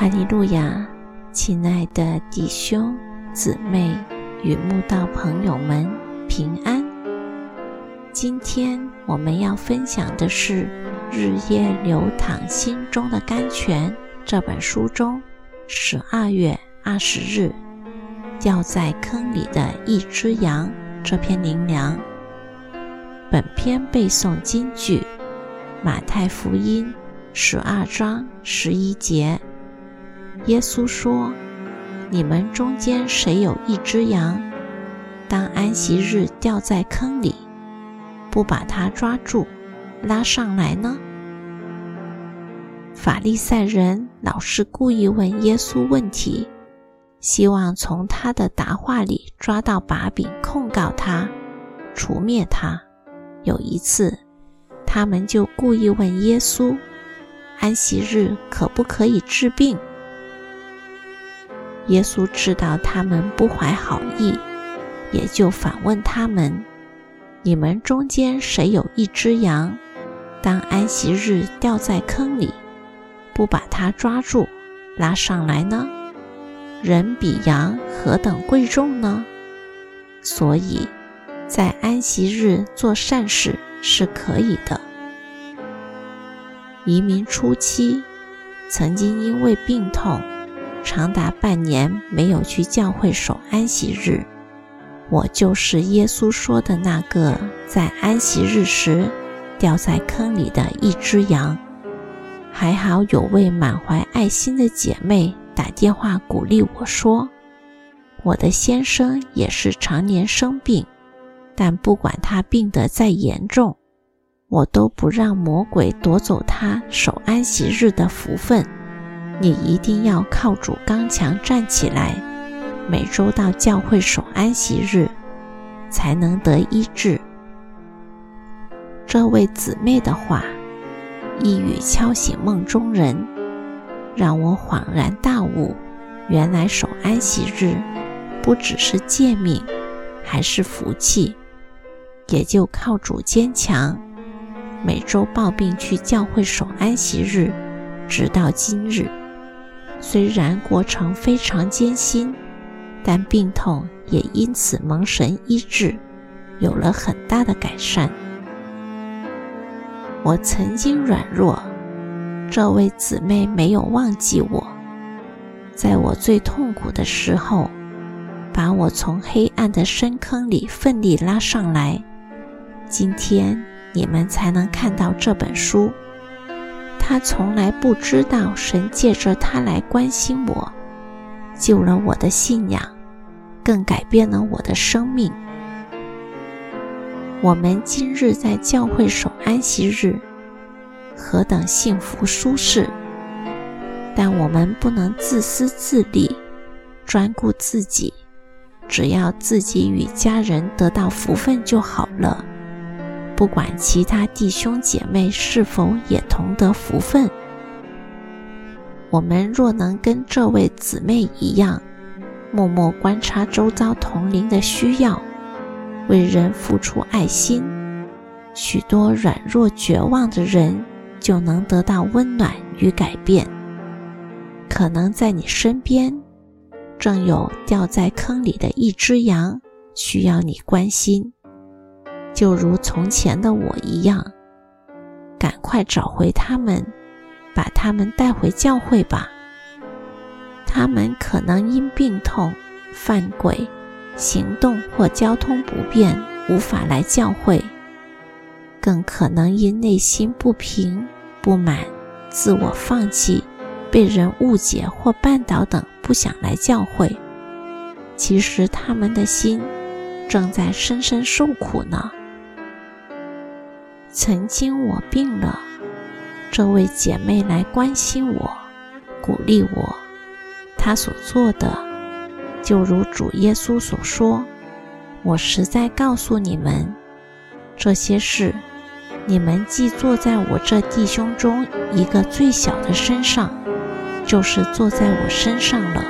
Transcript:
哈利路亚！亲爱的弟兄姊妹与慕道朋友们，平安！今天我们要分享的是《日夜流淌心中的甘泉》这本书中十二月二十日掉在坑里的一只羊这篇灵粮。本篇背诵金句：马太福音十二章十一节。耶稣说：“你们中间谁有一只羊，当安息日掉在坑里，不把它抓住，拉上来呢？”法利赛人老是故意问耶稣问题，希望从他的答话里抓到把柄，控告他，除灭他。有一次，他们就故意问耶稣：“安息日可不可以治病？”耶稣知道他们不怀好意，也就反问他们：“你们中间谁有一只羊，当安息日掉在坑里，不把它抓住，拉上来呢？人比羊何等贵重呢？所以，在安息日做善事是可以的。”移民初期，曾经因为病痛。长达半年没有去教会守安息日，我就是耶稣说的那个在安息日时掉在坑里的一只羊。还好有位满怀爱心的姐妹打电话鼓励我说：“我的先生也是常年生病，但不管他病得再严重，我都不让魔鬼夺走他守安息日的福分。”你一定要靠主刚强站起来，每周到教会守安息日，才能得医治。这位姊妹的话一语敲醒梦中人，让我恍然大悟：原来守安息日不只是诫命，还是福气。也就靠主坚强，每周抱病去教会守安息日，直到今日。虽然过程非常艰辛，但病痛也因此蒙神医治，有了很大的改善。我曾经软弱，这位姊妹没有忘记我，在我最痛苦的时候，把我从黑暗的深坑里奋力拉上来。今天你们才能看到这本书。他从来不知道，神借着他来关心我，救了我的信仰，更改变了我的生命。我们今日在教会守安息日，何等幸福舒适！但我们不能自私自利，专顾自己，只要自己与家人得到福分就好了。不管其他弟兄姐妹是否也同得福分，我们若能跟这位姊妹一样，默默观察周遭同龄的需要，为人付出爱心，许多软弱绝望的人就能得到温暖与改变。可能在你身边，正有掉在坑里的一只羊，需要你关心。就如从前的我一样，赶快找回他们，把他们带回教会吧。他们可能因病痛、犯规、行动或交通不便无法来教会，更可能因内心不平、不满、自我放弃、被人误解或绊倒等不想来教会。其实他们的心正在深深受苦呢。曾经我病了，这位姐妹来关心我，鼓励我。她所做的，就如主耶稣所说：“我实在告诉你们，这些事，你们既坐在我这弟兄中一个最小的身上，就是坐在我身上了。”